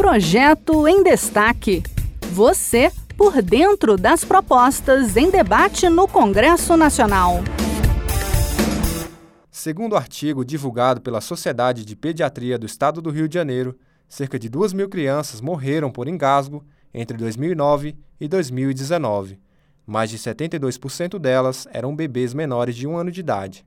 Projeto em Destaque. Você por dentro das propostas em debate no Congresso Nacional. Segundo o artigo divulgado pela Sociedade de Pediatria do Estado do Rio de Janeiro, cerca de 2 mil crianças morreram por engasgo entre 2009 e 2019. Mais de 72% delas eram bebês menores de um ano de idade.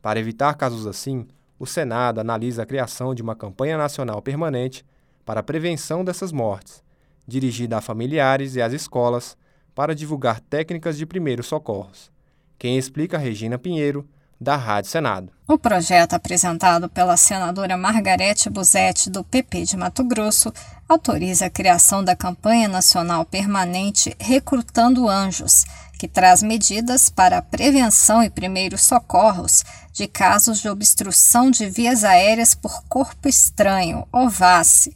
Para evitar casos assim, o Senado analisa a criação de uma campanha nacional permanente para a prevenção dessas mortes, dirigida a familiares e às escolas para divulgar técnicas de primeiros socorros. Quem explica Regina Pinheiro, da Rádio Senado. O projeto apresentado pela senadora Margarete Busetti, do PP de Mato Grosso, autoriza a criação da campanha nacional permanente Recrutando Anjos, que traz medidas para a prevenção e primeiros socorros de casos de obstrução de vias aéreas por corpo estranho, ou VASE,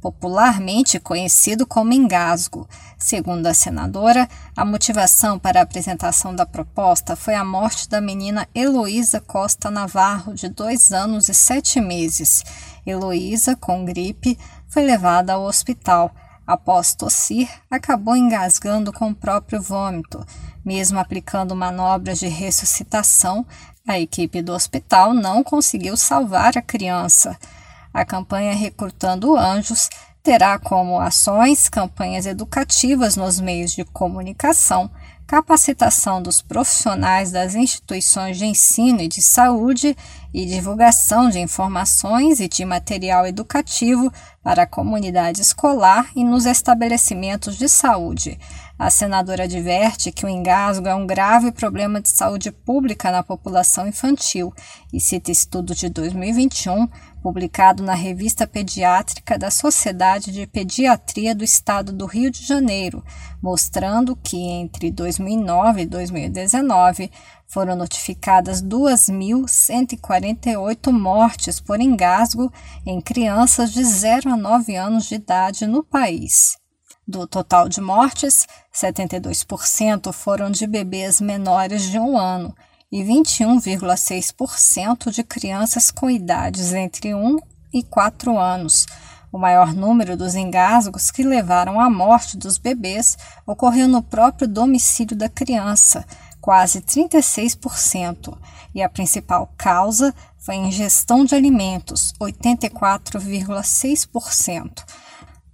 popularmente conhecido como engasgo. Segundo a senadora, a motivação para a apresentação da proposta foi a morte da menina Heloísa Costa Navarro, de dois anos e sete meses. Heloísa, com gripe, foi levada ao hospital. Após tossir, acabou engasgando com o próprio vômito. Mesmo aplicando manobras de ressuscitação, a equipe do hospital não conseguiu salvar a criança. A campanha Recrutando Anjos terá como ações campanhas educativas nos meios de comunicação, capacitação dos profissionais das instituições de ensino e de saúde e divulgação de informações e de material educativo para a comunidade escolar e nos estabelecimentos de saúde. A senadora adverte que o engasgo é um grave problema de saúde pública na população infantil e cita estudo de 2021 publicado na Revista Pediátrica da Sociedade de Pediatria do Estado do Rio de Janeiro, mostrando que entre 2009 e 2019 foram notificadas 2.148 mortes por engasgo em crianças de 0 a 9 anos de idade no país. Do total de mortes, 72% foram de bebês menores de um ano e 21,6% de crianças com idades entre 1 e 4 anos. O maior número dos engasgos que levaram à morte dos bebês ocorreu no próprio domicílio da criança, quase 36%, e a principal causa foi a ingestão de alimentos, 84,6%.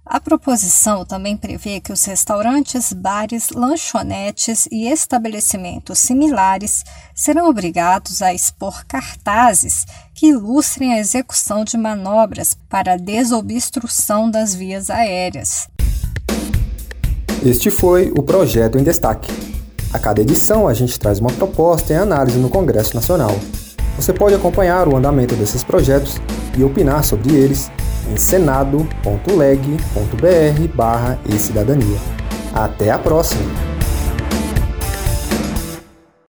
A proposição também prevê que os restaurantes, bares, lanchonetes e estabelecimentos similares serão obrigados a expor cartazes que ilustrem a execução de manobras para a desobstrução das vias aéreas. Este foi o projeto em destaque. A cada edição a gente traz uma proposta em análise no Congresso Nacional. Você pode acompanhar o andamento desses projetos e opinar sobre eles em senado.leg.br barra e cidadania. Até a próxima!